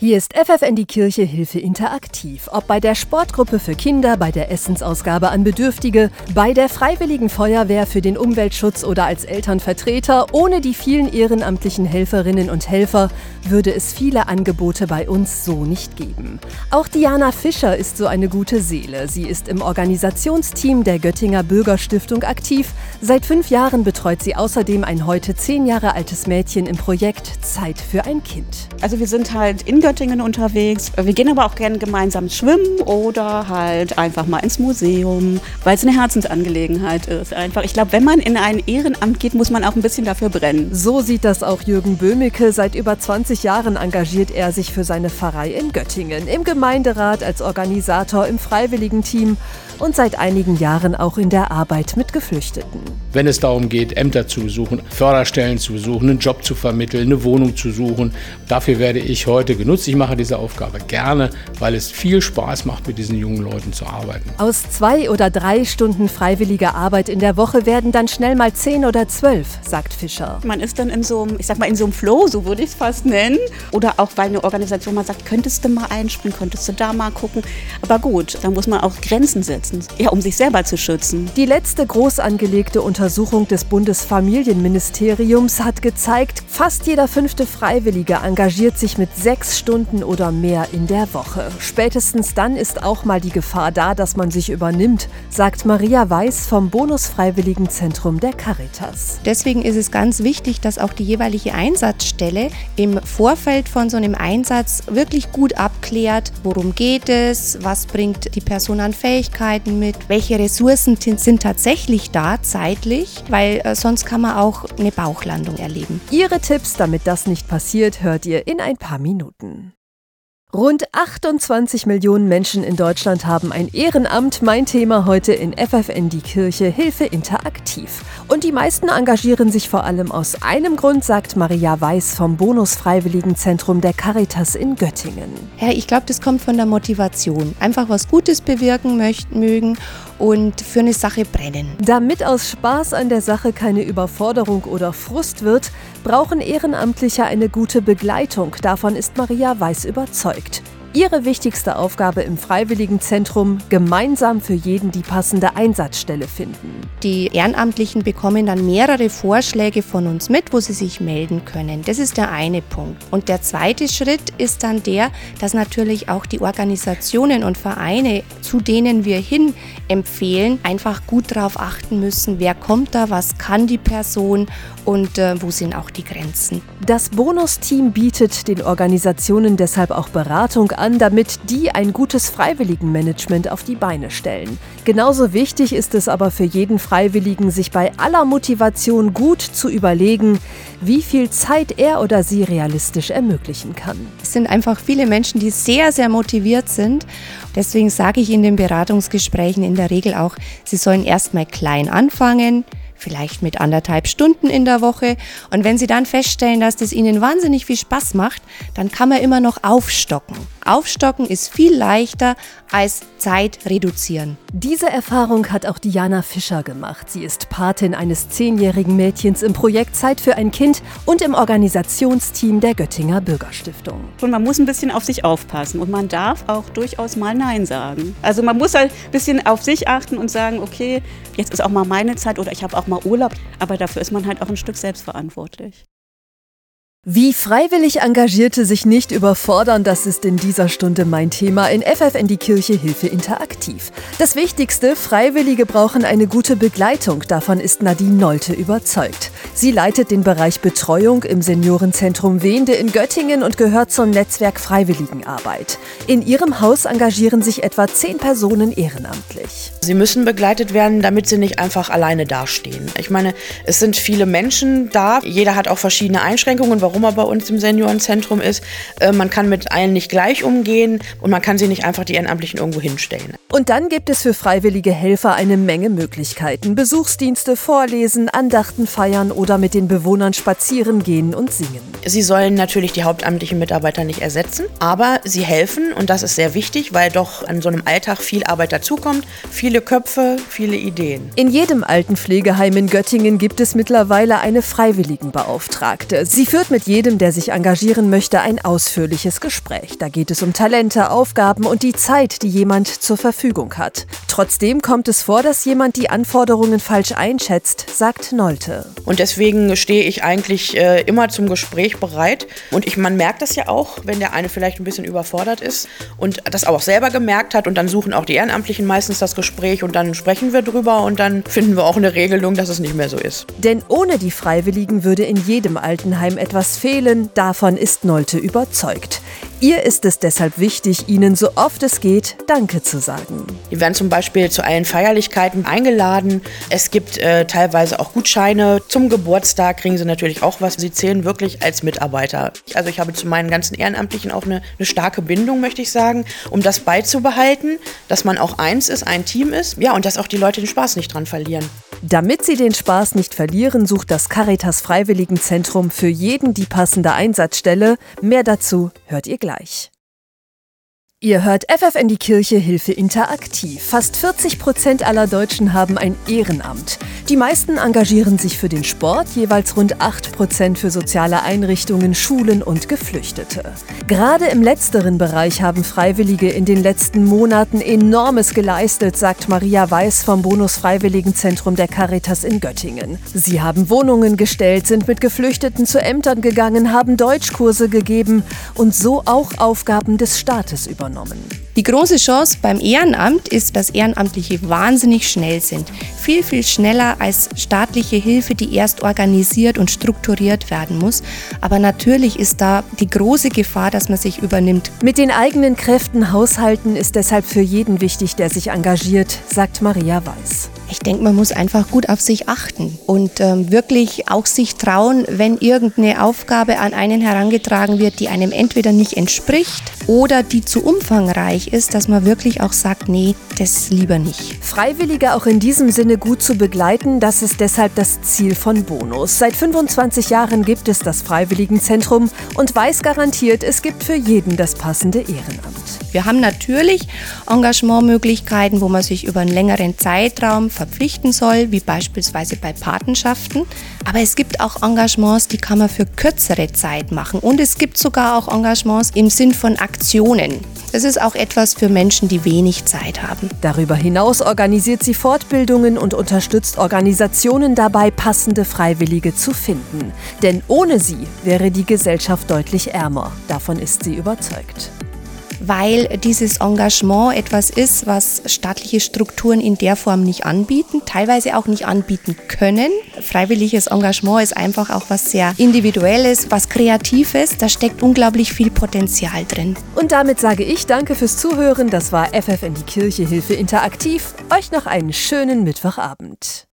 Hier ist FFN die Kirche Hilfe interaktiv. Ob bei der Sportgruppe für Kinder, bei der Essensausgabe an Bedürftige, bei der Freiwilligen Feuerwehr für den Umweltschutz oder als Elternvertreter, ohne die vielen ehrenamtlichen Helferinnen und Helfer würde es viele Angebote bei uns so nicht geben. Auch Diana Fischer ist so eine gute Seele. Sie ist im Organisationsteam der Göttinger Bürgerstiftung aktiv. Seit fünf Jahren betreut sie außerdem ein heute zehn Jahre altes Mädchen im Projekt Zeit für ein Kind. Also wir sind halt in Göttingen unterwegs. Wir gehen aber auch gerne gemeinsam schwimmen oder halt einfach mal ins Museum, weil es eine Herzensangelegenheit ist. Einfach, ich glaube, wenn man in ein Ehrenamt geht, muss man auch ein bisschen dafür brennen. So sieht das auch Jürgen Böhmicke. Seit über 20 Jahren engagiert er sich für seine Pfarrei in Göttingen, im Gemeinderat, als Organisator, im Freiwilligenteam und seit einigen Jahren auch in der Arbeit mit Geflüchteten. Wenn es darum geht, Ämter zu suchen, Förderstellen zu suchen, einen Job zu vermitteln, eine Wohnung zu suchen, dafür werde ich heute genutzt. Ich mache diese Aufgabe gerne, weil es viel Spaß macht, mit diesen jungen Leuten zu arbeiten. Aus zwei oder drei Stunden freiwilliger Arbeit in der Woche werden dann schnell mal zehn oder zwölf, sagt Fischer. Man ist dann in so einem, ich sag mal, in so einem Flow, so würde ich es fast nennen. Oder auch, weil eine Organisation mal sagt, könntest du mal einspringen, könntest du da mal gucken. Aber gut, da muss man auch Grenzen setzen, ja, um sich selber zu schützen. Die letzte groß angelegte Untersuchung des Bundesfamilienministeriums hat gezeigt, fast jeder fünfte Freiwillige engagiert sich mit sechs Stunden oder mehr in der Woche. Spätestens dann ist auch mal die Gefahr da, dass man sich übernimmt, sagt Maria Weiß vom Bonusfreiwilligenzentrum der Caritas. Deswegen ist es ganz wichtig, dass auch die jeweilige Einsatzstelle im Vorfeld von so einem Einsatz wirklich gut abklärt, worum geht es, was bringt die Person an Fähigkeiten mit, welche Ressourcen sind tatsächlich da zeitlich, weil äh, sonst kann man auch eine Bauchlandung erleben. Ihre Tipps, damit das nicht passiert, hört ihr in ein paar Minuten. Rund 28 Millionen Menschen in Deutschland haben ein Ehrenamt. Mein Thema heute in FFN die Kirche Hilfe interaktiv. Und die meisten engagieren sich vor allem aus einem Grund, sagt Maria Weiß vom Bonusfreiwilligenzentrum der Caritas in Göttingen. Ja, ich glaube, das kommt von der Motivation. Einfach was Gutes bewirken möchten, mögen und für eine Sache brennen. Damit aus Spaß an der Sache keine Überforderung oder Frust wird, brauchen Ehrenamtliche eine gute Begleitung. Davon ist Maria Weiß überzeugt. erfolgt. Ihre wichtigste Aufgabe im Freiwilligenzentrum, gemeinsam für jeden die passende Einsatzstelle finden. Die Ehrenamtlichen bekommen dann mehrere Vorschläge von uns mit, wo sie sich melden können. Das ist der eine Punkt. Und der zweite Schritt ist dann der, dass natürlich auch die Organisationen und Vereine, zu denen wir hin empfehlen, einfach gut darauf achten müssen, wer kommt da, was kann die Person und äh, wo sind auch die Grenzen. Das Bonusteam bietet den Organisationen deshalb auch Beratung an, damit die ein gutes Freiwilligenmanagement auf die Beine stellen. Genauso wichtig ist es aber für jeden Freiwilligen, sich bei aller Motivation gut zu überlegen, wie viel Zeit er oder sie realistisch ermöglichen kann. Es sind einfach viele Menschen, die sehr, sehr motiviert sind. Deswegen sage ich in den Beratungsgesprächen in der Regel auch, sie sollen erstmal klein anfangen, vielleicht mit anderthalb Stunden in der Woche. Und wenn Sie dann feststellen, dass das Ihnen wahnsinnig viel Spaß macht, dann kann man immer noch aufstocken. Aufstocken ist viel leichter als Zeit reduzieren. Diese Erfahrung hat auch Diana Fischer gemacht. Sie ist Patin eines zehnjährigen Mädchens im Projekt Zeit für ein Kind und im Organisationsteam der Göttinger Bürgerstiftung. Und man muss ein bisschen auf sich aufpassen und man darf auch durchaus mal Nein sagen. Also man muss halt ein bisschen auf sich achten und sagen, okay, jetzt ist auch mal meine Zeit oder ich habe auch mal Urlaub. Aber dafür ist man halt auch ein Stück selbstverantwortlich. Wie freiwillig Engagierte sich nicht überfordern, das ist in dieser Stunde mein Thema in FFN die Kirche Hilfe interaktiv. Das Wichtigste, Freiwillige brauchen eine gute Begleitung, davon ist Nadine Nolte überzeugt. Sie leitet den Bereich Betreuung im Seniorenzentrum Wende in Göttingen und gehört zum Netzwerk Freiwilligenarbeit. In ihrem Haus engagieren sich etwa zehn Personen ehrenamtlich. Sie müssen begleitet werden, damit sie nicht einfach alleine dastehen. Ich meine, es sind viele Menschen da, jeder hat auch verschiedene Einschränkungen, warum er bei uns im Seniorenzentrum ist. Äh, man kann mit allen nicht gleich umgehen und man kann sie nicht einfach die Ehrenamtlichen irgendwo hinstellen. Und dann gibt es für freiwillige Helfer eine Menge Möglichkeiten. Besuchsdienste, Vorlesen, Andachten feiern oder mit den Bewohnern spazieren gehen und singen. Sie sollen natürlich die hauptamtlichen Mitarbeiter nicht ersetzen, aber sie helfen und das ist sehr wichtig, weil doch an so einem Alltag viel Arbeit dazukommt, viele Köpfe, viele Ideen. In jedem Altenpflegeheim in Göttingen gibt es mittlerweile eine Freiwilligenbeauftragte. Sie führt mit mit jedem, der sich engagieren möchte, ein ausführliches Gespräch. Da geht es um Talente, Aufgaben und die Zeit, die jemand zur Verfügung hat. Trotzdem kommt es vor, dass jemand die Anforderungen falsch einschätzt, sagt Nolte. Und deswegen stehe ich eigentlich äh, immer zum Gespräch bereit. Und ich, man merkt das ja auch, wenn der eine vielleicht ein bisschen überfordert ist und das auch selber gemerkt hat. Und dann suchen auch die Ehrenamtlichen meistens das Gespräch und dann sprechen wir drüber und dann finden wir auch eine Regelung, dass es nicht mehr so ist. Denn ohne die Freiwilligen würde in jedem Altenheim etwas fehlen. Davon ist Nolte überzeugt. Ihr ist es deshalb wichtig, ihnen so oft es geht Danke zu sagen. Die werden zum Beispiel zu allen Feierlichkeiten eingeladen. Es gibt äh, teilweise auch Gutscheine. Zum Geburtstag kriegen sie natürlich auch was. Sie zählen wirklich als Mitarbeiter. Also ich habe zu meinen ganzen Ehrenamtlichen auch eine, eine starke Bindung, möchte ich sagen, um das beizubehalten, dass man auch eins ist, ein Team ist. Ja, und dass auch die Leute den Spaß nicht dran verlieren. Damit sie den Spaß nicht verlieren, sucht das Caritas Freiwilligenzentrum für jeden die passende Einsatzstelle. Mehr dazu hört ihr gleich. Ihr hört FFN die Kirche Hilfe interaktiv. Fast 40 Prozent aller Deutschen haben ein Ehrenamt. Die meisten engagieren sich für den Sport, jeweils rund 8 Prozent für soziale Einrichtungen, Schulen und Geflüchtete. Gerade im letzteren Bereich haben Freiwillige in den letzten Monaten enormes geleistet, sagt Maria Weiß vom Bonus Freiwilligenzentrum der Caritas in Göttingen. Sie haben Wohnungen gestellt, sind mit Geflüchteten zu Ämtern gegangen, haben Deutschkurse gegeben und so auch Aufgaben des Staates übernommen übernommen. Die große Chance beim Ehrenamt ist, dass Ehrenamtliche wahnsinnig schnell sind. Viel, viel schneller als staatliche Hilfe, die erst organisiert und strukturiert werden muss. Aber natürlich ist da die große Gefahr, dass man sich übernimmt. Mit den eigenen Kräften haushalten ist deshalb für jeden wichtig, der sich engagiert, sagt Maria Weiß. Ich denke, man muss einfach gut auf sich achten und ähm, wirklich auch sich trauen, wenn irgendeine Aufgabe an einen herangetragen wird, die einem entweder nicht entspricht oder die zu umfangreich ist, dass man wirklich auch sagt, nee, das lieber nicht. Freiwillige auch in diesem Sinne gut zu begleiten, das ist deshalb das Ziel von Bonus. Seit 25 Jahren gibt es das Freiwilligenzentrum und weiß garantiert, es gibt für jeden das passende Ehrenamt. Wir haben natürlich Engagementmöglichkeiten, wo man sich über einen längeren Zeitraum verpflichten soll, wie beispielsweise bei Patenschaften. Aber es gibt auch Engagements, die kann man für kürzere Zeit machen. Und es gibt sogar auch Engagements im Sinn von Aktionen. Das ist auch etwas für Menschen, die wenig Zeit haben. Darüber hinaus organisiert sie Fortbildungen und unterstützt Organisationen dabei, passende Freiwillige zu finden. Denn ohne sie wäre die Gesellschaft deutlich ärmer. Davon ist sie überzeugt weil dieses Engagement etwas ist, was staatliche Strukturen in der Form nicht anbieten, teilweise auch nicht anbieten können. Freiwilliges Engagement ist einfach auch was sehr Individuelles, was Kreatives. Da steckt unglaublich viel Potenzial drin. Und damit sage ich Danke fürs Zuhören. Das war FF in die Kirche Hilfe Interaktiv. Euch noch einen schönen Mittwochabend.